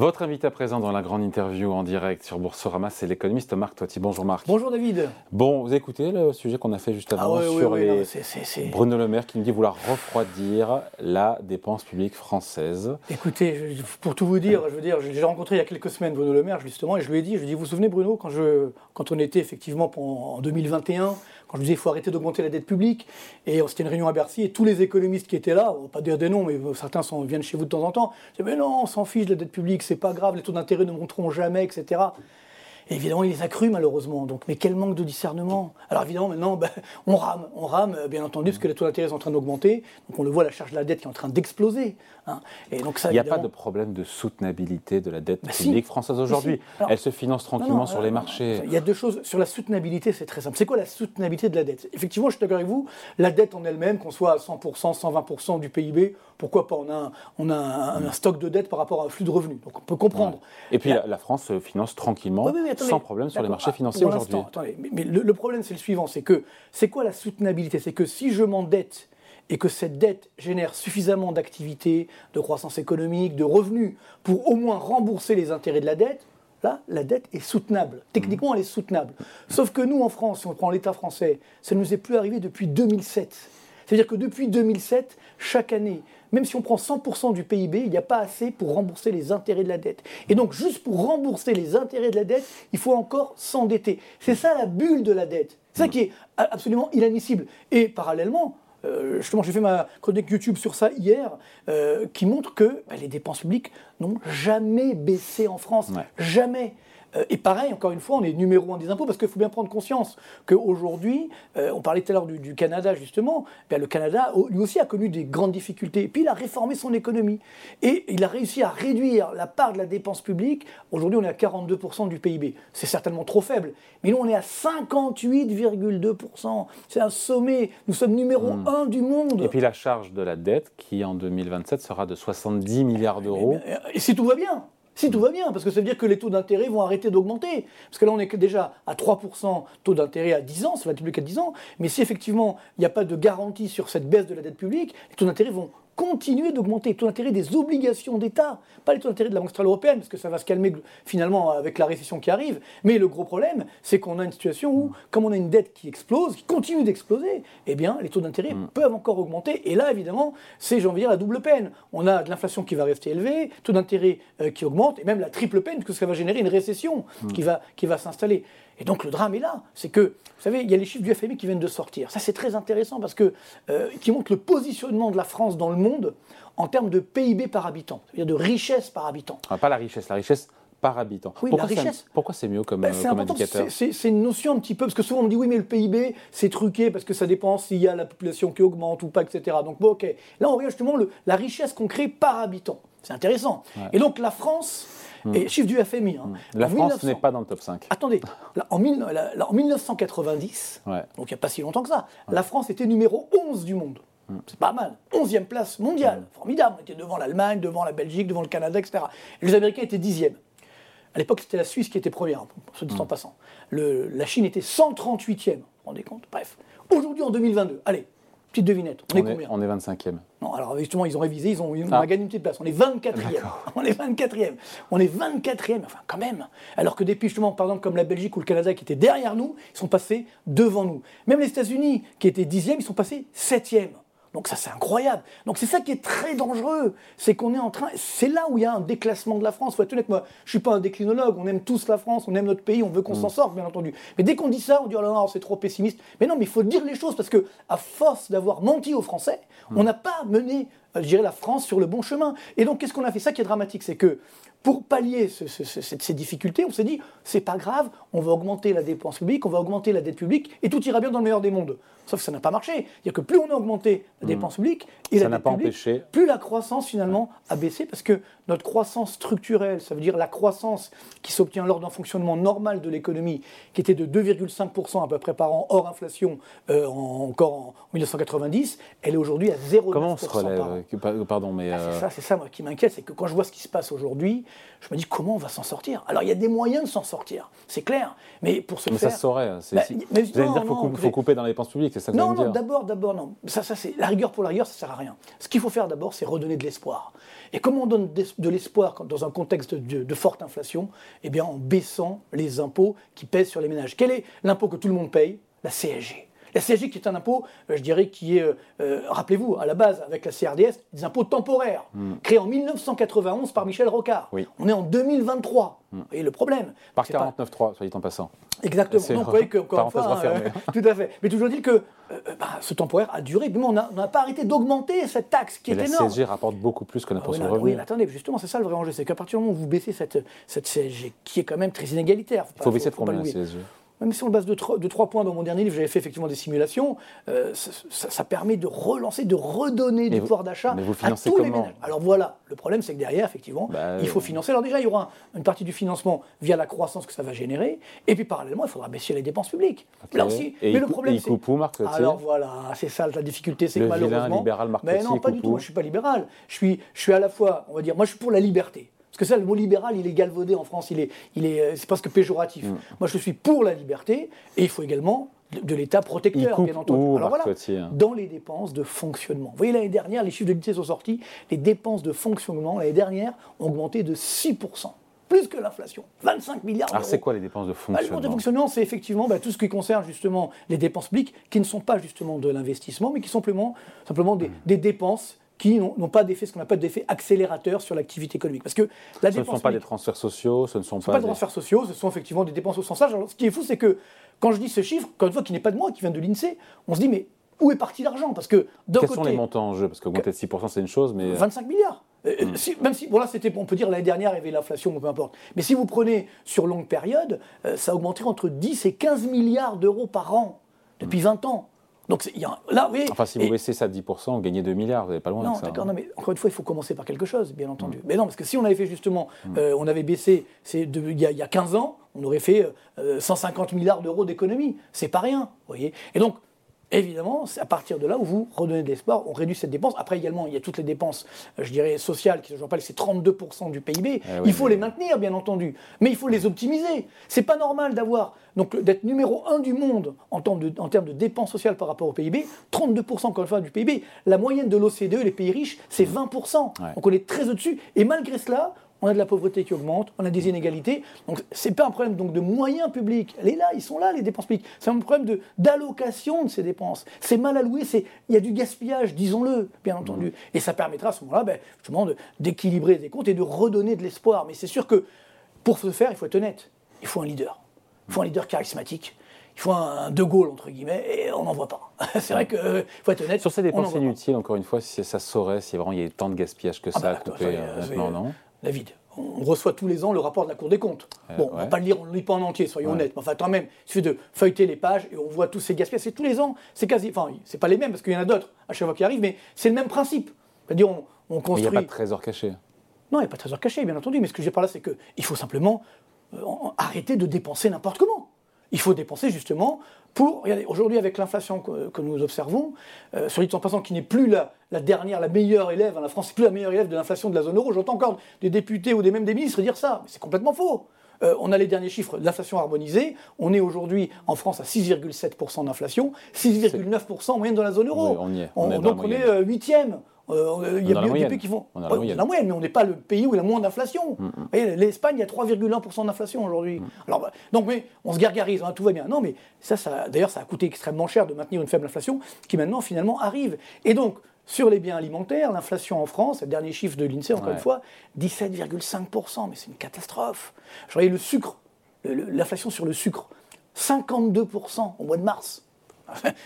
Votre invité à présent dans la grande interview en direct sur Boursorama, c'est l'économiste Marc Toiti. Bonjour Marc. Bonjour David. Bon, vous écoutez le sujet qu'on a fait juste avant ah sur oui, les non, Bruno Le Maire qui nous dit vouloir refroidir la dépense publique française. Écoutez, je- pour tout vous dire, je veux dire, j'ai rencontré il y a quelques semaines Bruno Le Maire justement, et je lui ai dit, je lui ai dit, vous vous souvenez Bruno, quand je, quand on était effectivement en 2021, quand je disais, il faut arrêter d'augmenter la dette publique, et c'était une réunion à Bercy, et tous les économistes qui étaient là, on va pas dire des noms, mais certains sont, viennent chez vous de temps en temps, disais, mais non, on s'en fiche de la dette publique, c'est pas grave, les taux d'intérêt ne monteront jamais, etc. Et évidemment, il les a crus malheureusement. Donc, mais quel manque de discernement. Alors évidemment, maintenant, ben, on rame, on rame, euh, bien entendu, parce que les taux d'intérêt sont en train d'augmenter. Donc on le voit, la charge de la dette qui est en train d'exploser. hein. Et donc ça, Il n'y a pas de problème de soutenabilité de la dette Bah si. publique française aujourd'hui. si. Elle se finance tranquillement non, sur euh, les marchés. Il y a deux choses. Sur la soutenabilité, c'est très simple. C'est quoi la soutenabilité de la dette? Effectivement, je suis d'accord avec vous, la dette en elle-même, qu'on soit à 100%, 120% du PIB, pourquoi pas On a, un, on a un, un stock de dette par rapport à un flux de revenus. Donc on peut comprendre. Et puis la, la France finance tranquillement, attendez. sans problème sur les marchés Ah, financiers aujourd'hui. mais, mais le, le problème, c'est le suivant c'est que c'est quoi la soutenabilité? C'est que si je m'endette et que cette dette génère suffisamment d'activité, de croissance économique, de revenus pour au moins rembourser les intérêts de la dette, là, la dette est soutenable. Techniquement, elle est soutenable. Sauf que nous, en France, si on prend l'État français, ça ne nous est plus arrivé depuis 2007. C'est-à-dire que depuis 2007, chaque année, même si on prend 100% du PIB, il n'y a pas assez pour rembourser les intérêts de la dette. Et donc, juste pour rembourser les intérêts de la dette, il faut encore s'endetter. C'est ça la bulle de la dette. C'est ça qui est absolument inadmissible. Et parallèlement, euh, justement, j'ai fait ma chronique YouTube sur ça hier, euh, qui montre que bah, les dépenses publiques n'ont jamais baissé en France. Ouais. Jamais. Euh, et pareil, encore une fois, on est numéro un des impôts parce qu'il faut bien prendre conscience qu'aujourd'hui, euh, on parlait tout à l'heure du, du Canada justement, ben, le Canada lui aussi a connu des grandes difficultés. Et puis il a réformé son économie et il a réussi à réduire la part de la dépense publique. Aujourd'hui, on est à 42% du PIB. C'est certainement trop faible, mais nous on est à 58,2%. C'est un sommet. Nous sommes numéro un du monde. Et puis la charge de la dette qui en 2027 sera de 70 milliards d'euros. Mais, euh, Et si tout va bien si tout va bien, parce que ça veut dire que les taux d'intérêt vont arrêter d'augmenter. Parce que là, on est déjà à 3% taux d'intérêt à 10 ans, ça va être public à 10 ans. Mais si effectivement, il n'y a pas de garantie sur cette baisse de la dette publique, les taux d'intérêt vont continuer d'augmenter. Les taux d'intérêt des obligations d'État, pas les taux d'intérêt de la Banque centrale européenne, parce que ça va se calmer finalement avec la récession qui arrive. Mais le gros problème, c'est qu'on a une situation où, comme on a une dette qui explose, qui continue d'exploser, eh bien, les taux d'intérêt peuvent encore augmenter. Et là, évidemment, c'est, j'ai envie de dire, la double peine. On a de l'inflation qui va rester élevée, taux d'intérêt euh, qui augmente, et même la triple peine, puisque ça va générer une récession qui va, qui va s'installer. Et donc le drame est là, c'est que, vous savez, il y a les chiffres du FMI qui viennent de sortir. Ça c'est très intéressant parce que euh, qui montrent le positionnement de la France dans le monde en termes de PIB par habitant, c'est-à-dire de richesse par habitant. Ah, pas la richesse, la richesse par habitant. Oui, pourquoi la richesse. pourquoi c'est mieux comme, Ben, euh, comme indicateur c'est- une notion un petit peu, parce que souvent on me dit oui mais le PIB c'est truqué parce que ça dépend s'il y a la population qui augmente ou pas, etc. Donc bon ok, là on regarde justement le- la richesse qu'on crée par habitant. C'est intéressant. Et donc la France, et chiffre du FMI, hein, La en France 1900 n'est pas dans le top 5. Attendez, là, en, mille- là, là, en 1990, Ouais. donc il n'y a pas si longtemps que ça, la France était numéro 11 du monde. C'est pas mal. 11e place mondiale. Formidable. On était devant l'Allemagne, devant la Belgique, devant le Canada, etc. Et les Américains étaient 10e. À l'époque, c'était la Suisse qui était première, pour ce dit en passant. Le- la Chine était 138e. Vous vous rendez compte? Bref. Aujourd'hui, en 2022, allez, petite devinette. On, est On est, combien? on est 25e. Non, alors justement, ils ont révisé, ils ont, on Ah. gagné une petite place. On est 24e. On est 24e. On est 24e, enfin quand même. Alors que des pays, justement, par exemple, comme la Belgique ou le Canada qui étaient derrière nous, ils sont passés devant nous. Même les États-Unis, qui étaient 10e, ils sont passés 7e. Donc ça, c'est incroyable. Donc c'est ça qui est très dangereux. C'est qu'on est en train... C'est là où il y a un déclassement de la France. faut être honnête, moi, je suis pas un déclinologue. On aime tous la France, on aime notre pays, on veut qu'on s'en sorte, bien entendu. Mais dès qu'on dit ça, on dit, oh là là, c'est trop pessimiste. Mais non, mais il faut dire les choses, parce que à force d'avoir menti aux Français, on n'a pas mené, je dirais, la France sur le bon chemin. Et donc, qu'est-ce qu'on a fait? Ça qui est dramatique, c'est que pour pallier ce- ce- ce- ces, difficultés, on s'est dit, c'est pas grave, on va augmenter la dépense publique, on va augmenter la dette publique, et tout ira bien dans le meilleur des mondes. Sauf que ça n'a pas marché. C'est-à-dire que plus on a augmenté la dépense publique et Ça la dette pas publique, empêché. plus la croissance finalement a baissé parce que notre croissance structurelle, ça veut dire la croissance qui s'obtient lors d'un fonctionnement normal de l'économie, qui était de 2,5% à peu près par an hors inflation euh, en- encore en 1990, elle est aujourd'hui à 0,9% Comment on se relève par an. Pardon, mais. Ah, c'est ça, c'est ça, moi, qui m'inquiète, c'est que quand je vois ce qui se passe aujourd'hui, je me dis comment on va s'en sortir? Alors, il y a des moyens de s'en sortir, c'est clair. Mais pour ce mais faire. ça se saurait. Bah, vous allez dire qu'il faut, faut, couper dans les dépenses publiques, c'est ça que Non, non, d'abord, d'abord, non. Ça, ça c'est la rigueur pour la rigueur, ça sert à rien. Ce qu'il faut faire d'abord, c'est redonner de l'espoir. Et comment on donne de l'espoir dans un contexte de, de, forte inflation Eh bien, en baissant les impôts qui pèsent sur les ménages. Quel est l'impôt que tout le monde paye? La CSG. La CSG qui est un impôt, euh, je dirais, qui est, euh, euh, rappelez-vous, à la base, avec la CRDS, des impôts temporaires, Hmm. créés en 1991 par Michel Rocard. Oui. On est en 2023. Hmm. Vous voyez le problème Par C'est pas- 49.3, soit dit en passant. Exactement. Donc, vous voyez que, encore une fois, refermée. tout à fait. Mais toujours dit que euh, bah, ce temporaire a duré. Mais on n'a pas arrêté d'augmenter cette taxe qui Mais est la énorme. CSG rapporte beaucoup plus que Ah l'impôt oui, sur le oui, revenu. mais attendez, justement, c'est ça le vrai enjeu, c'est qu'à partir du moment où vous baissez cette, cette CSG, qui est quand même très inégalitaire, Il faut baisser de faut combien la. CSG Même si on le base de, tro- de trois points dans mon dernier livre, j'avais fait effectivement des simulations, euh, ça, ça- ça permet de relancer, de redonner du vous- pouvoir d'achat mais vous à tous les ménages. Alors voilà, le problème c'est que derrière, effectivement, Bah, il faut euh, financer. Alors déjà, il y aura une partie du financement via la croissance que ça va générer, et puis parallèlement, il faudra baisser les dépenses publiques. Là aussi, Et mais il le problème c'est... Alors voilà, c'est ça la difficulté, c'est que malheureusement... libéral Mais non, pas du tout, moi je suis pas libéral. Je suis, je suis à la fois, on va dire, moi je suis pour la liberté. Parce que ça, le mot libéral, il est galvaudé en France, il est, il est, euh, c'est presque péjoratif. Mm. Moi, je suis pour la liberté, et il faut également de, l'État protecteur, bien entendu. où, Alors voilà, hein dans les dépenses de fonctionnement. Vous voyez, l'année dernière, les chiffres de l'INSEE sont sortis, les dépenses de fonctionnement, l'année dernière, ont augmenté de 6%. Plus que l'inflation. 25 milliards d'euros. Alors, c'est quoi les dépenses de Bah, le mode de fonctionnement fonctionnement, c'est effectivement bah, tout ce qui concerne justement les dépenses publiques, qui ne sont pas justement de l'investissement, mais qui sont simplement, simplement des, des dépenses qui n'ont pas d'effet, ce qu'on appelle d'effet accélérateur sur l'activité économique. Parce que la Ce ne dépense sont pas des transferts sociaux, ce ne sont ce pas sont pas des transferts sociaux, ce sont effectivement des dépenses au sens large. Alors, ce qui est fou, c'est que quand je dis ce chiffre, encore une fois, qui n'est pas de moi, qui vient de l'INSEE, on se dit, mais où est parti l'argent? Parce que d'un Quels sont les montants en jeu? Parce qu'augmenter de 6%, c'est une chose, mais... 25 milliards. Euh, Hmm. si- même si, bon là, c'était, on peut dire l'année dernière, il y avait l'inflation, peu importe. Mais si vous prenez sur longue période, euh, ça augmenterait entre 10 et 15 milliards d'euros par an depuis 20 ans. Donc y a, là, oui. Enfin, si vous baissez ça de 10%, vous gagnez 2 milliards, vous n'allez pas loin Non, avec ça. d'accord, hein. non, mais encore une fois, il faut commencer par quelque chose, bien entendu. Hmm. Mais non, parce que si on avait fait justement, euh, on avait baissé, c'est de- il y, y a 15 ans, on aurait fait euh, 150 milliards d'euros d'économie. C'est pas rien, vous voyez. Et donc, évidemment, c'est à partir de là où vous redonnez de l'espoir, on réduit cette dépense. Après, également, il y a toutes les dépenses, euh, je dirais, sociales, qui, je rappelle, c'est 32% du PIB. Eh oui, il faut les maintenir, bien entendu, mais il faut les optimiser. C'est pas normal d'avoir, donc d'être numéro un du monde en termes, de, en termes de dépenses sociales par rapport au PIB, 32% encore une fois du PIB. La moyenne de l'OCDE, les pays riches, c'est 20%. Ouais. Donc on est très au-dessus. Et malgré cela, on a de la pauvreté qui augmente, on a des inégalités. Donc c'est pas un problème donc de moyens publics. Elle est là, ils sont là les dépenses publiques. C'est un problème de d'allocation de ces dépenses. C'est mal alloué, c'est il y a du gaspillage, disons-le, bien entendu. Et ça permettra à ce moment-là, ben, justement, d'équilibrer des comptes et de redonner de l'espoir. Mais c'est sûr que pour ce faire, il faut être honnête. Il faut un leader. Il faut un leader charismatique. Il faut un, De Gaulle, entre guillemets, et on n'en voit pas. c'est vrai qu'il faut être honnête. Sur ces dépenses inutiles, encore une fois, si ça saurait, si vraiment il y a tant de gaspillage que ça Ah bah, à attends, couper, ça, euh, euh, non David, on reçoit tous les ans le rapport de la Cour des comptes. bon, on ne va ouais. pas le lire, on ne le lit pas en entier, soyons Ouais. honnêtes. Mais enfin, quand même, il suffit de feuilleter les pages et on voit tous ces gaspillages. C'est tous les ans, c'est quasi. Enfin, c'est pas les mêmes parce qu'il y en a d'autres à chaque fois qui arrivent, mais c'est le même principe. C'est-à-dire, on, on Mais il construit. n'y a pas de trésor caché. Non, il n'y a pas de trésor caché, bien entendu, mais ce que je dis par là, c'est qu'il faut simplement euh, arrêter de dépenser n'importe comment. Il faut dépenser justement pour. Regardez, aujourd'hui, avec l'inflation que, que nous observons, euh, sur l'île en passant, qui n'est plus la, la dernière, la meilleure élève, hein, la France n'est plus la meilleure élève de l'inflation de la zone euro. J'entends encore des députés ou des même des ministres dire ça, mais c'est complètement faux. Euh, on a les derniers chiffres de l'inflation harmonisée. On est aujourd'hui en France à 6,7% d'inflation, 6,9% en moyenne dans la zone euro. Oui, on y est. On est dans donc on moyenne. est euh, huitième. Euh, il y a mieux des pays qui font. On la moyenne. dans la moyenne, mais on n'est pas le pays où il y a moins d'inflation. Vous voyez, L'Espagne, il y a 3,1% d'inflation aujourd'hui. Alors, bah, donc, mais on se gargarise, hein, tout va bien. Non, mais ça, ça d'ailleurs, ça a coûté extrêmement cher de maintenir une faible inflation qui maintenant, finalement, arrive. Et donc, sur les biens alimentaires, l'inflation en France, le dernier chiffre de l'INSEE, encore Ouais. une fois, 17,5%. Mais c'est une catastrophe. Je voyais le sucre, l'inflation sur le sucre, 52% au mois de mars.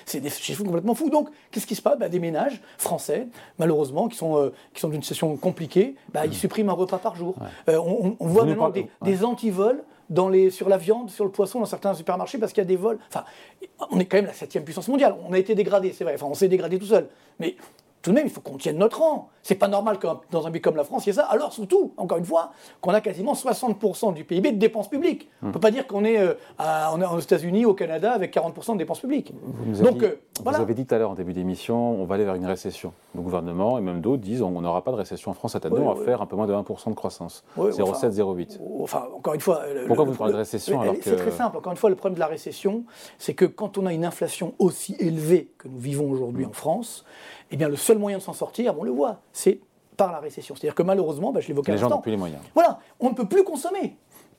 C'est des chiffres complètement fous. Donc, qu'est-ce qui se passe? Bah, Des ménages français, malheureusement, qui sont, euh, qui sont d'une situation compliquée, bah, ils suppriment un repas par jour. Euh, on, voit maintenant des, des antivols dans les, sur la viande, sur le poisson, dans certains supermarchés, parce qu'il y a des vols. Enfin, on est quand même la septième puissance mondiale. On a été dégradé, c'est vrai. Enfin, on s'est dégradé tout seul. Mais tout de même, il faut qu'on tienne notre rang. C'est pas normal que dans un pays comme la France, il y ait ça. Alors surtout, encore une fois, qu'on a quasiment 60% du PIB de dépenses publiques. On ne peut pas dire qu'on est, euh, aux États-Unis, au Canada, avec 40% de dépenses publiques. Vous, Donc, avez, vous avez dit tout à l'heure en début d'émission, on va aller vers une récession. Le gouvernement et même d'autres disent on n'aura pas de récession en France cette année, on va faire un peu moins de 1% de croissance. 0,7, 0,8. Enfin, encore une fois. Pourquoi vous parlez de récession alors que... C'est très simple. Encore une fois, le problème de la récession, c'est que quand on a une inflation aussi élevée que nous vivons aujourd'hui en France, eh bien, le seul moyen de s'en sortir, on le voit, c'est par la récession. C'est-à-dire que malheureusement, bah, je l'évoquais à l'instant. Les gens n'ont plus les moyens. Voilà, on ne peut plus consommer.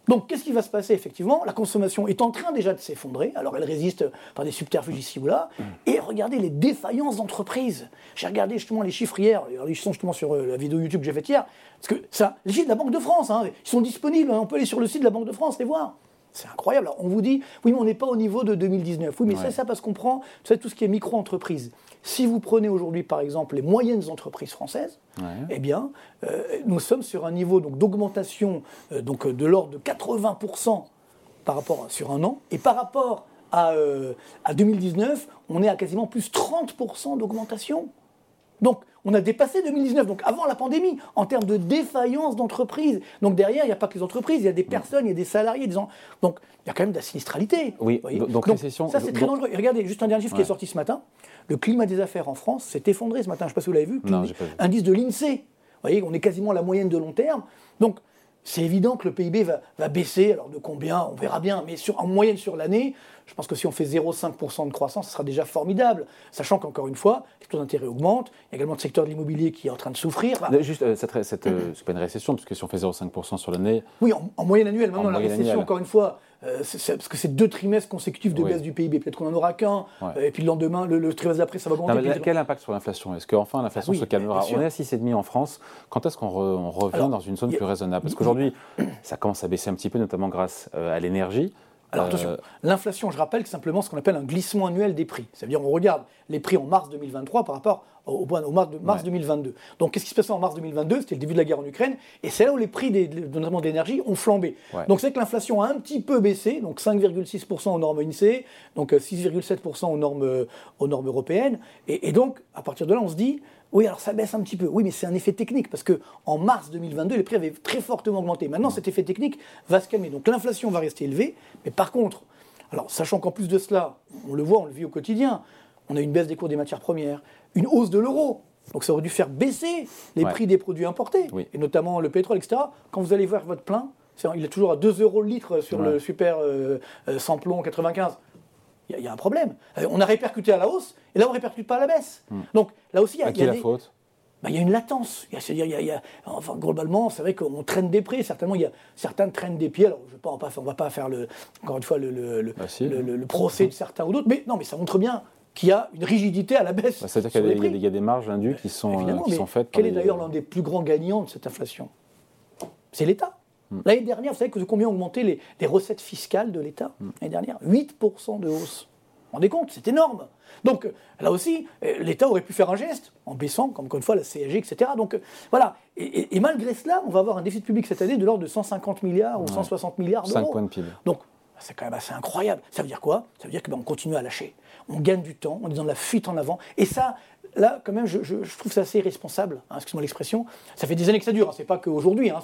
Donc, qu'est-ce qui va se passer effectivement? La consommation est en train déjà de s'effondrer. Alors, elle résiste par des subterfuges ici ou là. Mm. Et regardez les défaillances d'entreprises. J'ai regardé justement les chiffres hier. Ils sont justement sur euh, la vidéo YouTube que j'ai faite hier. Parce que ça, les chiffres de la Banque de France, hein, ils sont disponibles. Hein. on peut aller sur le site de la Banque de France les voir. C'est incroyable. on vous dit, oui, mais on n'est pas au niveau de 2019. Oui, mais c'est ça parce qu'on prend tout ce qui est micro-entreprise. Si vous prenez aujourd'hui, par exemple, les moyennes entreprises françaises, eh bien, euh, nous sommes sur un niveau d'augmentation euh, donc, de l'ordre de 80% par rapport sur un an. Et par rapport à, euh, à 2019, on est à quasiment plus 30% d'augmentation. Donc, on a dépassé 2019, donc avant la pandémie, en termes de défaillance d'entreprise. Donc derrière, il n'y a pas que les entreprises, il y a des personnes, il y a des salariés. Des Donc il y a quand même de la sinistralité. Oui, donc, récession. Ça, c'est très dangereux. Et regardez, juste un dernier chiffre qui est sorti ce matin. Le climat des affaires en France s'est effondré ce matin. Je ne sais pas si vous l'avez vu. Non, pas vu. Indice de l'INSEE. Vous voyez, on est quasiment à la moyenne de long terme. Donc c'est évident que le PIB va, baisser. Alors de combien On verra bien. Mais sur, en moyenne sur l'année, je pense que si on fait 0,5% de croissance, ce sera déjà formidable. Sachant qu'encore une fois, les taux d'intérêt augmentent. Il y a également le secteur de l'immobilier qui est en train de souffrir. Juste, euh, cette, cette euh, pas une récession, parce que si on fait 0,5% sur l'année. Oui, en, moyenne annuelle. Maintenant, la récession, encore une fois, euh, parce que c'est deux trimestres consécutifs de baisse du PIB. Peut-être qu'on n'en aura qu'un. et puis le lendemain, le, trimestre d'après, ça va augmenter. quel impact sur l'inflation? Est-ce qu'enfin l'inflation se calmera? On est à 6,5 en France. Quand est-ce qu'on revient dans une zone plus raisonnable? Parce qu'aujourd'hui, ça commence à baisser un petit peu, notamment grâce à l'énergie. Alors attention, euh, l'inflation, je rappelle, c'est simplement ce qu'on appelle un glissement annuel des prix. C'est-à-dire on regarde les prix en mars 2023 par rapport au, au mars, de, mars 2022. Donc qu'est-ce qui se passait en mars 2022 C'était le début de la guerre en Ukraine, et c'est là où les prix, des, notamment d'énergie, ont flambé. Donc c'est que l'inflation a un petit peu baissé, donc 5,6% aux normes INSEE, donc 6,7% aux normes, aux normes européennes, et, et donc à partir de là on se dit, oui, alors ça baisse un petit peu. Oui, mais c'est un effet technique parce que en mars 2022, les prix avaient très fortement augmenté. Maintenant, cet effet technique va se calmer. Donc l'inflation va rester élevée, mais par contre, alors sachant qu'en plus de cela, on le voit, on le vit au quotidien, on a une baisse des cours des matières premières, une hausse de l'euro. Donc ça aurait dû faire baisser les prix des produits importés, et notamment le pétrole, etc. Quand vous allez voir votre plein, il est toujours à 2 euros le litre sur le super euh, euh, sans plomb 95 il y, a un problème. Euh, on a répercuté à la hausse, et là, on ne répercute pas à la baisse. Hmm. Donc, là aussi, il y a, à qui la faute? Bah, il y a une latence. Y a, enfin, globalement, c'est vrai qu'on traîne des prix. Certainement, il y a certains traînent des pieds. Alors, je pas, on ne va pas faire, le, encore une fois, le, le, bah, procès de certains ou d'autres. Mais non, mais ça montre bien qu'il y a une rigidité à la baisse. Bah, C'est-à-dire qu'il y, a des marges indues qui sont, euh, qui sont faites. Quel est d'ailleurs l'un des plus grands gagnants de cette inflation? C'est l'État. Hmm. L'année dernière, vous savez que combien ont augmenté les, les recettes fiscales de l'État hmm. L'année dernière? 8% de hausse rendez compte, c'est énorme. Donc là aussi, euh, l'État aurait pu faire un geste en baissant, comme encore une fois, la CSG, etc. Donc euh, voilà. Et, malgré cela, on va avoir un déficit public cette année de l'ordre de 150 milliards ou 160 milliards d'euros. 5 points de PIB. Donc c'est quand même assez incroyable. Ça veut dire quoi? Ça veut dire qu'on ben, continue à lâcher. On gagne du temps, on est dans la fuite en avant. Et ça, là, quand même, je, trouve ça assez irresponsable, hein, excuse-moi l'expression. Ça fait des années que ça dure, hein, c'est pas qu'aujourd'hui, hein,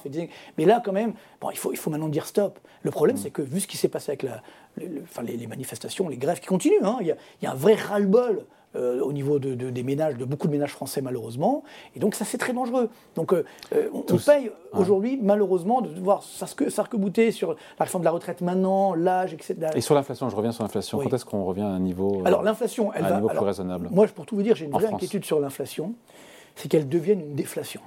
mais là, quand même, bon, il, faut, il faut maintenant dire stop. Le problème, mm. c'est que vu ce qui s'est passé avec la, les, manifestations, les grèves qui continuent, il y, y, a un vrai ras-le-bol euh, au niveau de, des ménages, de beaucoup de ménages français malheureusement. Et donc ça c'est très dangereux. Donc euh, euh, on, paye aujourd'hui malheureusement de voir s'arc-bouter sur la réforme de la retraite maintenant, l'âge, etc. Et sur l'inflation, je reviens sur l'inflation. Quand est-ce qu'on revient à un niveau, alors, l'inflation, elle un va, niveau plus raisonnable Moi, pour tout vous dire, j'ai une vraie inquiétude sur l'inflation, c'est qu'elle devienne une déflation.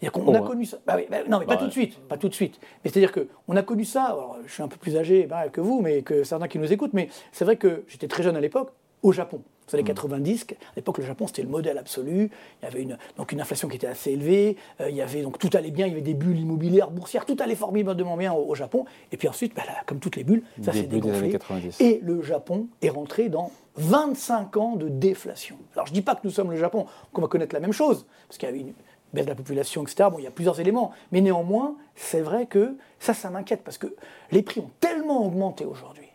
C'est-à-dire qu'on a oh, connu ça. Bah bah, non, mais pas tout de suite, pas tout de suite. Mais c'est-à-dire qu'on a connu ça. Alors, je suis un peu plus âgé bah, que vous, mais que certains qui nous écoutent. Mais c'est vrai que j'étais très jeune à l'époque, au Japon. Vous savez, 90, à l'époque, le Japon, c'était le modèle absolu. Il y avait une, donc une inflation qui était assez élevée. Euh, il y avait, donc tout allait bien. Il y avait des bulles immobilières, boursières. Tout allait formidablement bien au, Japon. Et puis ensuite, bah, comme toutes les bulles, ça s'est dégonflé. Et le Japon est rentré dans 25 ans de déflation. Alors, je ne dis pas que nous sommes le Japon, qu'on va connaître la même chose, parce qu'il y avait une baisse de la population, etc. Bon, il y a plusieurs éléments. Mais néanmoins, c'est vrai que ça, ça m'inquiète, parce que les prix ont tellement augmenté aujourd'hui.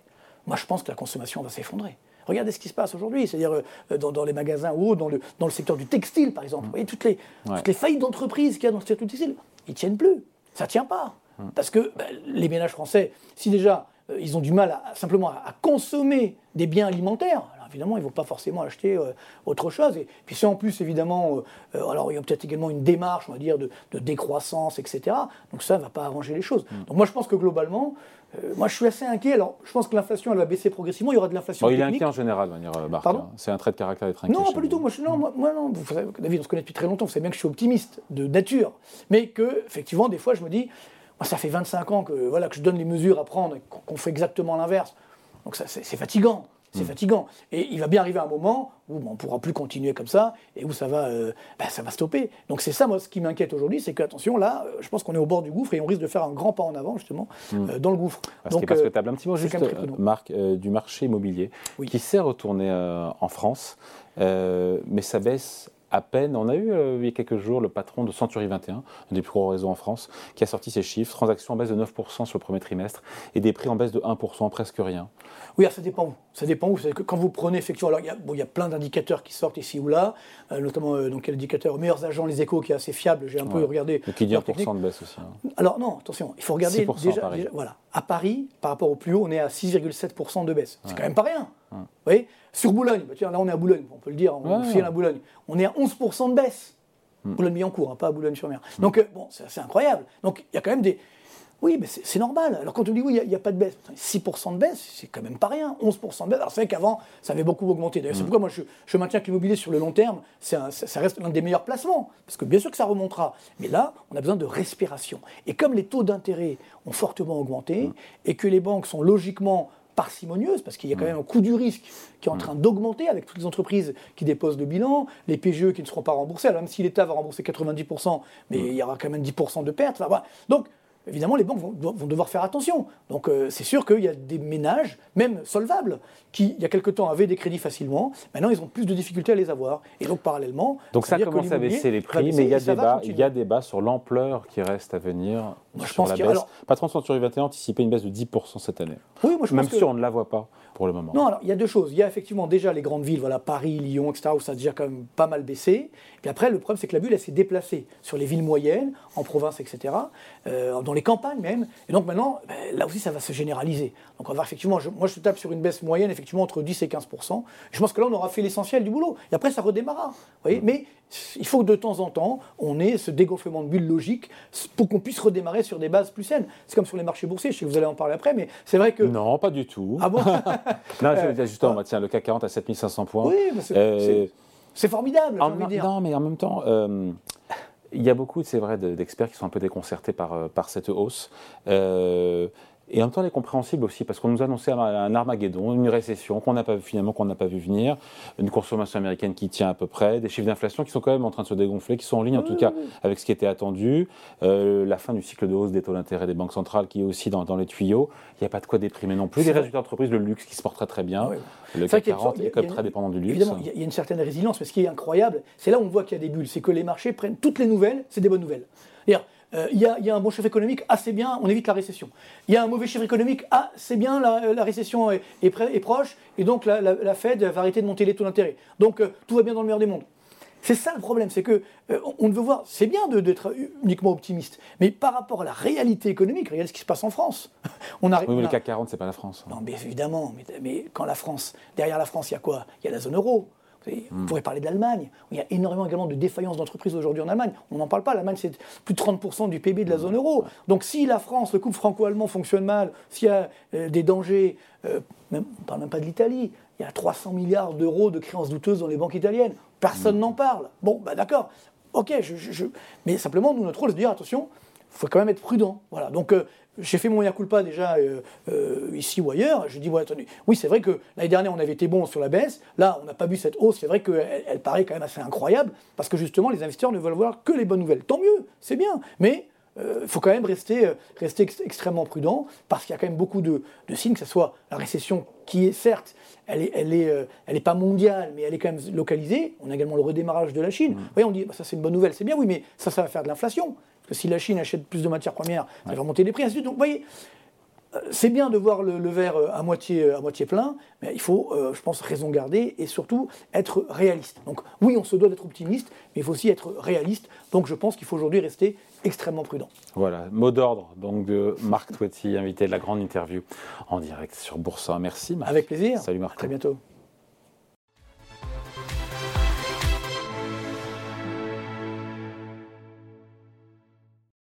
Moi, je pense que la consommation va s'effondrer. Regardez ce qui se passe aujourd'hui, c'est-à-dire euh, dans, les magasins ou dans le, dans le secteur du textile, par exemple. Vous voyez, toutes les, toutes les faillites d'entreprise qu'il y a dans le secteur du textile, ils ne tiennent plus. Ça ne tient pas. Parce que ben, les ménages français, si déjà euh, ils ont du mal à, simplement à, consommer des biens alimentaires, évidemment, ils ne vont pas forcément acheter euh, autre chose. Et puis si en plus, évidemment, euh, alors il y a peut-être également une démarche, on va dire, de, décroissance, etc. Donc ça ne va pas arranger les choses. Mm. Donc moi, je pense que globalement, moi, je suis assez inquiet. Alors, je pense que l'inflation, elle va baisser progressivement. Il y aura de l'inflation. Bon, il est inquiet en général, manière Pardon? Hein. C'est un trait de caractère d'être inquiet. Non, pas du tout. Moi, je, non, moi, non. Vous savez, David, on se connaît depuis très longtemps. Vous savez bien que je suis optimiste de nature. Mais que, effectivement, des fois, je me dis, ça fait 25 ans que, voilà, que je donne les mesures à prendre et qu'on fait exactement l'inverse. Donc c'est fatigant. C'est hmm. fatigant. Et il va bien arriver un moment où on ne pourra plus continuer comme ça et où ça va, euh, bah, ça va stopper. Donc c'est ça, moi, ce qui m'inquiète aujourd'hui, c'est qu'attention, là, euh, je pense qu'on est au bord du gouffre et on risque de faire un grand pas en avant, justement, hmm. euh, dans le gouffre. Parce Donc, parce que un petit mot juste, Marc, du marché immobilier, qui s'est retourné en France, mais ça baisse à peine. On a eu euh, il y a quelques jours le patron de Century 21, un des plus gros réseaux en France, qui a sorti ses chiffres. Transactions en baisse de 9% sur le premier trimestre et des prix en baisse de 1%, presque rien. Oui, ça dépend où. Ça dépend où. Que quand vous prenez effectivement, alors il y a, bon, y a plein d'indicateurs qui sortent ici ou là, euh, notamment euh, donc l'indicateur meilleurs agents, les échos, qui est assez fiable. J'ai un peu regardé. Et qui dit 1% de baisse aussi. Hein. Alors non, attention, il faut regarder déjà, voilà, à Paris, par rapport au plus haut, on est à 6,7% de baisse. C'est quand même pas rien. Vous voyez? Sur Boulogne, bah, tiens, là on est à Boulogne, on peut le dire, on ouais, à Boulogne. On est à 11% de baisse. Hmm. Boulogne-Billancourt, hein, pas à Boulogne-sur-Mer. Hmm. Donc, euh, bon, c'est incroyable. Donc, il y a quand même des. Oui, mais c'est normal. Alors, quand on dit oui, il n'y a, pas de baisse, 6% de baisse, c'est quand même pas rien. 11% de baisse. Alors, c'est vrai qu'avant, ça avait beaucoup augmenté. D'ailleurs, c'est hmm. pourquoi moi, je, maintiens que l'immobilier sur le long terme, ça, ça, reste l'un des meilleurs placements. Parce que bien sûr que ça remontera. Mais là, on a besoin de respiration. Et comme les taux d'intérêt ont fortement augmenté et que les banques sont logiquement parcimonieuse, parce qu'il y a quand même un coût du risque qui est en train d'augmenter avec toutes les entreprises qui déposent le bilan, les PGE qui ne seront pas remboursés, alors même si l'État va rembourser 90%, mais il y aura quand même 10% de pertes. Enfin, Donc, évidemment, les banques vont, devoir faire attention. Donc, euh, c'est sûr qu'il y a des ménages, même solvables, qui, il y a quelque temps, avaient des crédits facilement. Maintenant, ils ont plus de difficultés à les avoir. Et donc, parallèlement. Donc, ça commence à baisser les prix, mais il y, a débat, il y a débat sur l'ampleur qui reste à venir moi, je pense la baisse. Alors, Patron Century 21 anticipait une baisse de 10% cette année. Oui, moi, je Même si on ne la voit pas pour le moment. Non, alors il y a deux choses. Il y a effectivement déjà les grandes villes, voilà, Paris, Lyon, etc., où ça a déjà quand même pas mal baissé. Et puis après, le problème, c'est que la bulle, elle s'est déplacée sur les villes moyennes, en province, etc., euh, dans les campagnes même. Et donc maintenant, ben, là aussi, ça va se généraliser. Donc on va voir effectivement, moi je tape sur une baisse moyenne, effectivement, entre 10 et 15%. Je pense que là, on aura fait l'essentiel du boulot. Et après, ça redémarra. Vous voyez Mais il faut que de temps en temps, on ait ce dégonflement de bulle logique pour qu'on puisse redémarrer sur des bases plus saines. C'est comme sur les marchés boursiers, je sais que vous allez en parler après, mais c'est vrai que... Non, pas du tout. Ah bon Non, je dire justement, tiens, le CAC 40 à 7500 points. Oui, euh, c'est formidable, dire. Non, mais en même temps... Euh, il y a beaucoup, c'est vrai, d'experts qui sont un peu déconcertés par, euh, par cette hausse. Et en même temps, elle est compréhensible aussi, parce qu'on nous a annoncé un Armageddon, une récession qu'on n'a pas vu finalement, qu'on n'a pas vu venir, une consommation américaine qui tient à peu près, des chiffres d'inflation qui sont quand même en train de se dégonfler, qui sont en ligne en tout cas avec ce qui était attendu, euh, la fin du cycle de hausse des taux d'intérêt des banques centrales qui est aussi dans, les tuyaux. Il n'y a pas de quoi déprimer non plus. Les résultats d'entreprise, le luxe qui se porte très très bien. Le CAC 40 est, quand même très dépendant du luxe. Évidemment, il y a une certaine résilience, mais ce qui est incroyable, c'est là où on voit qu'il y a des bulles, c'est que les marchés prennent toutes les nouvelles, c'est des bonnes nouvelles. Euh, il y, a un bon chiffre économique, assez bien, on évite la récession. Il y a un mauvais chiffre économique, ah, c'est bien, la, récession est, est, proche, et donc la, Fed va arrêter de monter les taux d'intérêt. Donc euh, tout va bien dans le meilleur des mondes. C'est ça le problème, c'est que euh, on veut voir, c'est bien d'être uniquement optimiste, mais par rapport à la réalité économique, regardez ce qui se passe en France. on oui, mais le CAC 40, c'est pas la France. Non, mais évidemment, mais, quand la France, derrière la France, il y a quoi? Il y a la zone euro. On pourrait parler de l'Allemagne. Il y a énormément également de défaillances d'entreprises aujourd'hui en Allemagne. On n'en parle pas. L'Allemagne, c'est plus de 30% du PIB de la zone euro. Donc si la France, le couple franco-allemand fonctionne mal, s'il y a euh, des dangers, euh, on ne parle même pas de l'Italie, il y a 300 milliards d'euros de créances douteuses dans les banques italiennes. Personne mm. n'en parle. Bon, bah d'accord. Ok, mais simplement, nous, notre rôle, c'est de dire attention, il faut quand même être prudent. Voilà. Donc, euh, j'ai fait mon culpa déjà euh, euh, ici ou ailleurs. Je dis, bon, attendez, oui, c'est vrai que l'année dernière, on avait été bon sur la baisse. Là, on n'a pas vu cette hausse. C'est vrai qu'elle elle paraît quand même assez incroyable parce que justement, les investisseurs ne veulent voir que les bonnes nouvelles. Tant mieux, c'est bien. Mais il euh, faut quand même rester, rester extrêmement prudent parce qu'il y a quand même beaucoup de, signes, que ce soit la récession qui est certes, elle n'est elle est, elle est pas mondiale, mais elle est quand même localisée. On a également le redémarrage de la Chine. Mmh. Vous voyez, on dit, bah, ça c'est une bonne nouvelle, c'est bien, oui, mais ça, ça va faire de l'inflation. Que si la Chine achète plus de matières premières, elle va remonter les prix, ainsi de suite. Donc, vous voyez, c'est bien de voir le, verre euh, à moitié, à moitié plein, mais il faut, je pense, raison garder et surtout être réaliste. Donc oui, on se doit d'être optimiste, mais il faut aussi être réaliste. Donc je pense qu'il faut aujourd'hui rester extrêmement prudent. Voilà, mot d'ordre donc de Marc Toiti, invité de la grande interview en direct sur Boursa. Merci Avec plaisir. Salut Marc. À très bientôt.